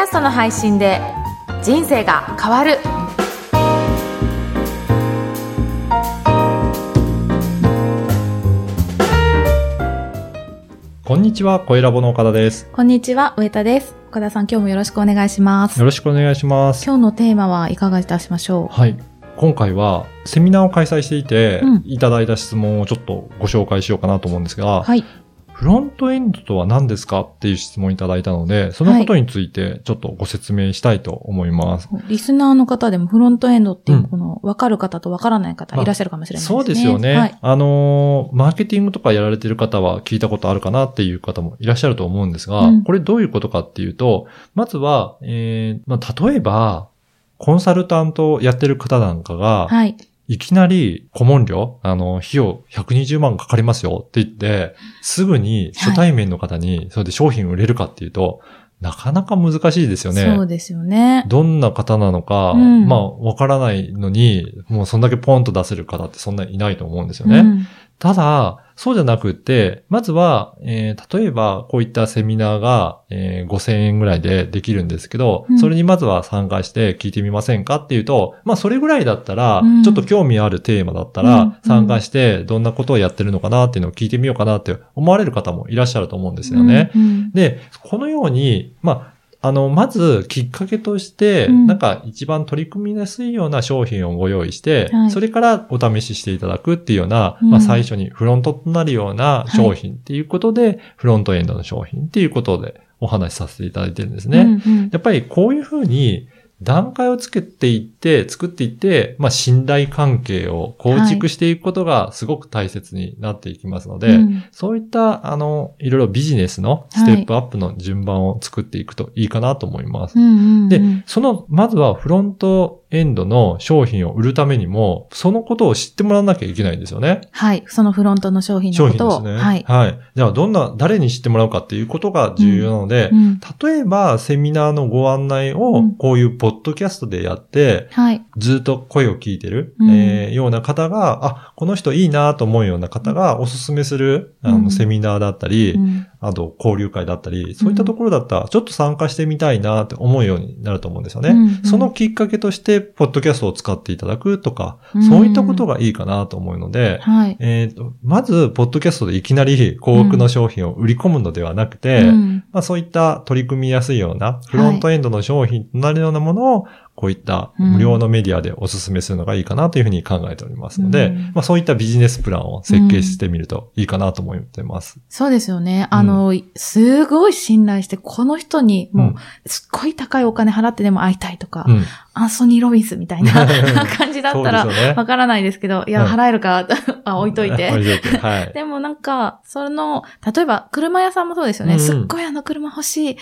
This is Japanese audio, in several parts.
ャストの配信で人生が変わるこんにちは、声ラボの岡田です。こんにちは上田です岡田さん今日もよろしくお願いしますよろしくお願いします。今日のテーマはいかがいたしましょはい。今回はセミナーを開催していて、うんいただいた質問をちょっとご紹介しようかなと思うんですが、うはいフロントエンドとは何ですかっていう質問をいただいたので、そのことについてちょっとご説明したいと思います。リスナーの方でもフロントエンドっていううんこの分かる方と分からない方いらっしゃるかもしれないですね。そうですよね。はい。あのーマーケティングとかやられてる方は聞いたことあるかなっていう方もいらっしゃると思うんですが、うんこれどういうことかっていうと、まずは、えーまあ、例えば、コンサルタントをやってる方なんかが、はい。いきなり顧問料、あの、費用120万かかりますよって言って、すぐに初対面の方にそれで商品売れるかっていうと、なかなか難しいですよね。そうですよね。どんな方なのか、うんまあ、わからないのに、もうそんだけポンと出せる方ってそんなにいないと思うんですよね。うんただ、そうじゃなくって、まずは、えー例えば、こういったセミナーが、えー5000円ぐらいでできるんですけど、うん。それにまずは参加して聞いてみませんかっていうと、まあ、それぐらいだったら、うん。ちょっと興味あるテーマだったうん。ら、参加して、どんなことをやってるのかなっていうのを聞いてみようかなって思われる方もいらっしゃると思うんですよね。で、このように、まあ、あの、まず、きっかけとして、うん。なんか一番取り組みやすいような商品をご用意して、はい。それからお試ししていただくっていうような、うん。まあ最初にフロントとなるような商品っていうことで、フロントエンドの商品っていうことでお話しさせていただいてるんですね。うんうん。やっぱりこういうふうに段階をつけていって、作っていって、まあ信頼関係を構築していくことがすごく大切になっていきますので、うんそういった、あの、いろいろビジネスのステップアップの順番を作っていくといいかなと思います。うんうんうんで、その、まずはフロントエンドの商品を売るためにも、そのことを知ってもらわなきゃいけないんですよね。はい。そのフロントの商品商のことを。品ですね。はい。はい。じゃあ、どんな、誰に知ってもらうかっていうことが重要なので、うん例えば、セミナーのご案内うをん、こういうポッドキャストでやって、はい。ずっと声を聞いてる、うん。えーような方が、あ、この人いいなと思うような方がおすすめする、あの、うん。セミナーだったり、うん。あと、交流会だったり、そういったところだったら、ちょっと参加してみたいなって思うようになると思うんですよね。うん。うんそのきっかけとして、ポッドキャストを使っていただくとか、うん。そういったことがいいかなと思うので、はい。えっ、と、まず、ポッドキャストでいきなり高額の商品を売り込むのではなくて、うん。まあそういった取り組みやすいような、フロントエンドの商品となるようなものを、こういった無料のメディアでお勧めするのがいいかなというふうに考えておりますので、うんまあそういったビジネスプランを設計してみるといいかなと思ってます。そうですよね。あの、すごい信頼して、この人にもう、うんすっごい高いお金払ってでも会いたいとか、うん。アンソニー・ロビンスみたいな 感じだったら。わからないですけど、いや、うん払えるか、あ置いといて。置いといて。はい。でもなんか、その、例えば車屋さんもそうですよね。うんうんすっごいあの車欲しい。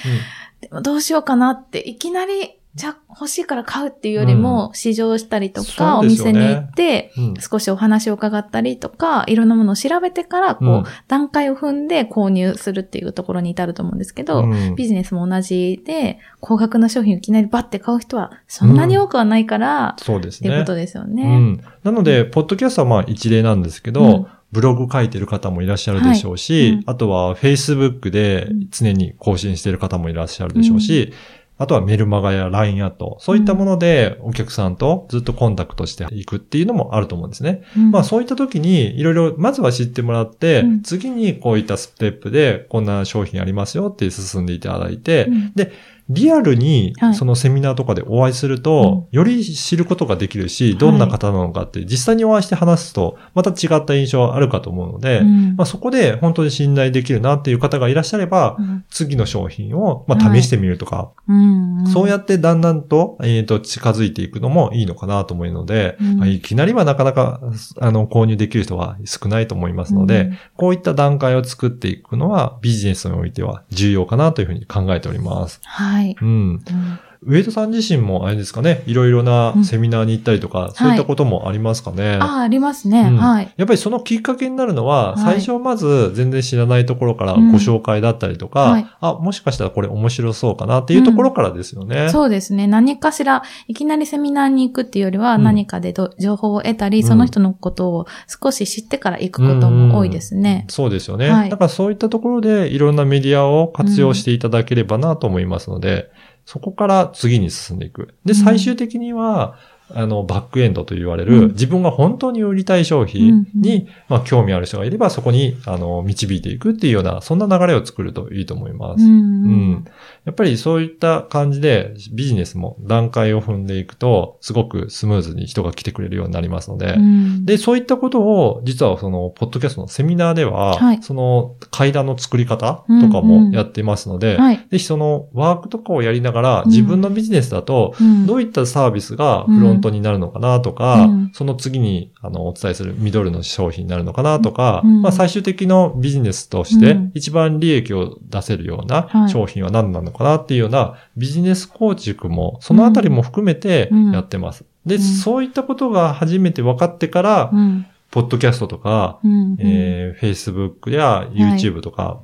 でもどうしようかなって、いきなり、じゃあ欲しいから買うっていうよりも、試乗したりとか、うですよね。店に行って、少しお話を伺ったりとか、いろんなものを調べてから、こう、うん。段階を踏んで購入するっていうところに至ると思うんですけど、うん。ビジネスも同じで、高額な商品をいきなりバッて買う人は、そんなに多くはないから、そうですね。っていうことですようね。ん。なので、ポッドキャストはまあ一例なんですけど、うん。ブログ書いてる方もいらっしゃるでしょうし、はいうん。あとは Facebook で常に更新してる方もいらっしゃるでしょうし、あとはメルマガや LINE アット、そういったものでお客さんとずっとコンタクトしていくっていうのもあると思うんですね。うん。まあそういった時にいろいろまずは知ってもらって、うん。次にこういったステップでこんな商品ありますよって進んでいただいて、うん。で、リアルにはい。そのセミナーとかでお会いすると、より知ることができるし、どんな方なのかって実際にお会いして話すと、また違った印象あるかと思うので、うん。まあそこで本当に信頼できるなっていう方がいらっしゃれば、うん。次の商品をまあはい試してみるとか、うん。そうやってだんだんと、えっ、と、近づいていくのもいいのかなと思うので、うん。まあいきなりはなかなか、あの、購入できる人は少ないと思いますので、うん。こういった段階を作っていくのはビジネスにおいては重要かなというふうに考えております。はい。うん。うん上戸さん自身もあれですかね、いろいろなうんセミナーに行ったりとか、そういったこともありますかね？ああ、ありますね。うんはい。やっぱりそのきっかけになるのは、はい最初はまず全然知らないところからご紹介だったりとか、うんはいあ、もしかしたらこれ面白そうかなっていうところからですよね。そうですね。何かしら、いきなりセミナーに行くっていうよりは、うん何かでど情報を得たり、うんその人のことを少し知ってから行くことも多いですね。そうですよね。はいだからそういったところでいろんなメディアを活用していただければなと思いますので、そこから次に進んでいく。で、うん最終的には、あの、バックエンドと言われる、うん。自分が本当に売りたい商品に、まあ、興味ある人がいれば、そこに、あの、導いていくっていうような、そんな流れを作るといいと思います。うんうん。やっぱりそういった感じでビジネスも段階を踏んでいくと、すごくスムーズに人が来てくれるようになりますので、うん。で、そういったことを、実はその、ポッドキャストのセミナーでは、はい。その階段の作り方とかもやっていますので、はい。ぜひそのワークとかをやりながら、うん自分のビジネスだと、うん。どういったサービスがフロントになるのかなとか、うん。その次にあのお伝えするミドルの商品になるのかなとか、うん。まあ最終的のビジネスとしてうん。一番利益を出せるようはない商品は何なのかなっていうようなビジネス構築もそのあたりも含めてうん。やってます。で、うん。そういったことが初めて分かってから、うん。ポッドキャストとか、うん。えー Facebook や YouTube とか、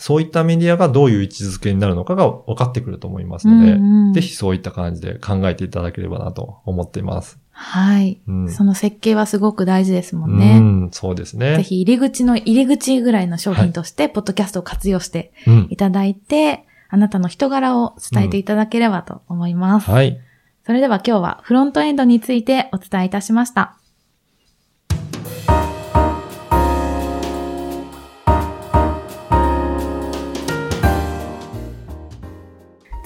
そういったメディアがどういう位置づけになるのかが分かってくると思いますので、うんうんぜひそういった感じで考えていただければなと思っています。はい。うん。その設計はすごく大事ですもんうね。ん、そうですね。ぜひ入り口の入り口ぐらいの商品として、ポッドキャストを活用してうん。いただいて、あなたの人柄を伝えていただければと思います。はい。それでは今日はフロントエンドについてお伝えいたしました。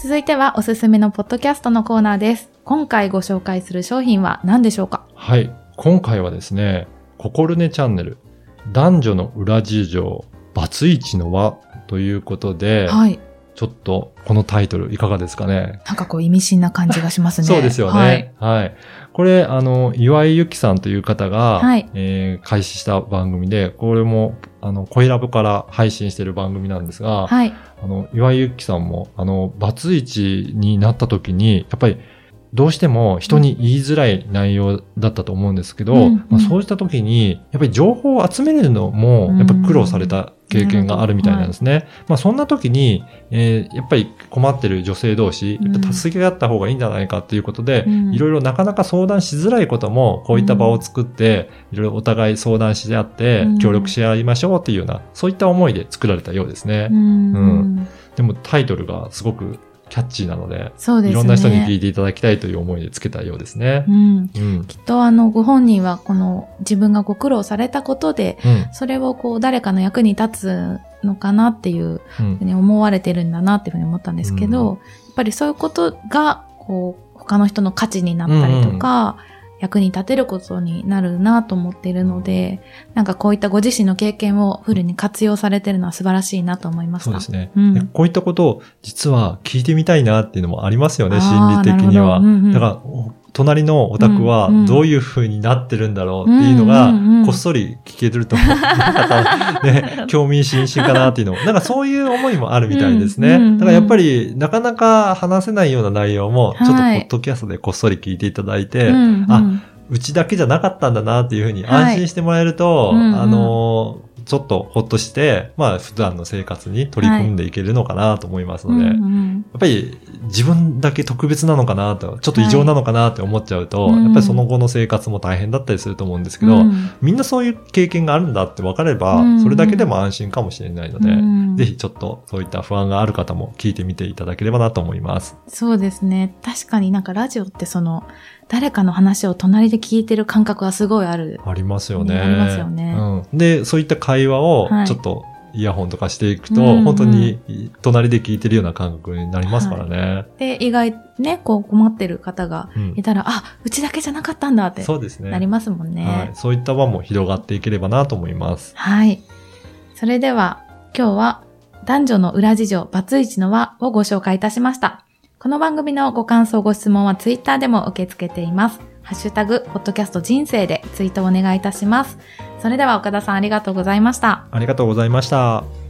続いてはおすすめのポッドキャストのコーナーです。今回ご紹介する商品は何でしょうか？はい。今回はですね、ココルネチャンネル、男女の裏事情、バツイチの輪ということで、はい。ちょっとこのタイトルいかがですかね？なんかこう意味深な感じがしますね。そうですよね。はい。はい。これ、あの、岩井ゆきさんという方が、はいえー開始した番組で、これも、あの、コイラブから配信している番組なんですが、はい。あの、岩井ゆきさんも、あの、バツイチになった時に、やっぱり、どうしても人に言いづらい内容だったと思うんですけど、うん。まあ、そうした時に、やっぱり情報を集めるのも、やっぱり苦労された経験があるみたいなんですね。まあそんな時に、えーやっぱり困ってる女性同士、やっぱ助け合った方がいいんじゃないかっていうことで、うん。いろいろなかなか相談しづらいことも、こういった場を作って、いろいろお互い相談し合ってうん、協力し合いましょうっていうような、そういった思いで作られたようですね。うん。うん。でもタイトルがすごくキャッチーなので、そうですね。いろんな人に聞いていただきたいという思いでつけたようですねう。ん。うん。きっとあの、ご本人はこの自分がご苦労されたことで、うん。それをこう誰かの役に立つのかなっていううんふうに思われてるんだなっていうふうに思ったんですけど、うんやっぱりそういうことが、こう、他の人の価値になったりとか、役に立てることになるなと思っているので、なんかこういったご自身の経験をフルに活用されてるのは素晴らしいなと思いました。そうですね、うんでこういったことを実は聞いてみたいなっていうのもありますよね、心理的には。うんうんだから、お隣のお宅はどういう風になってるんだろうっていうのがこっそり聞けると、なんかね、興味津々かなっていうのも、なんかそういう思いもあるみたいですね。だからやっぱり、なかなか話せないような内容も、ちょっとポはいッドキャストでこっそり聞いていただいて、あうちだけじゃなかったんだなっていうふうにはい安心してもらえると、あのーちょっとほっとして、まあ普段の生活に取り組んでいけるのかなと思いますので、うんやうん。っぱり自分だけ特別なのかなと、ちょっと異常なのかなって思っちゃうと、はいやっぱりその後の生活も大変だったりすると思うんですけど、うん。みんなそういう経験があるんだって分かれば、うん。それだけでも安心かもしれないので、うん。ぜひちょっとそういった不安がある方も聞いてみていただければなと思います。そうですね。確かになんかラジオってその、誰かの話を隣で聞いてる感覚はすごいある。ありますよね。ありますよねうん。で、そういった会話をはいちょっとイヤホンとかしていくと、うんうん本当に隣で聞いてるような感覚になりますからね。で、意外ね、こう困ってる方がうんいたら、あ、うちだけじゃなかったんだってそうですね。なりますもんはいね。。そういった輪も広がっていければなと思います。はい。それでは、今日は男女の裏事情、バツイチの輪をご紹介いたしました。この番組のご感想、ご質問はツイッターでも受け付けています。ハッシュタグ、ポッドキャスト人生でツイートお願いいたします。それでは岡田さんありがとうございました。ありがとうございました。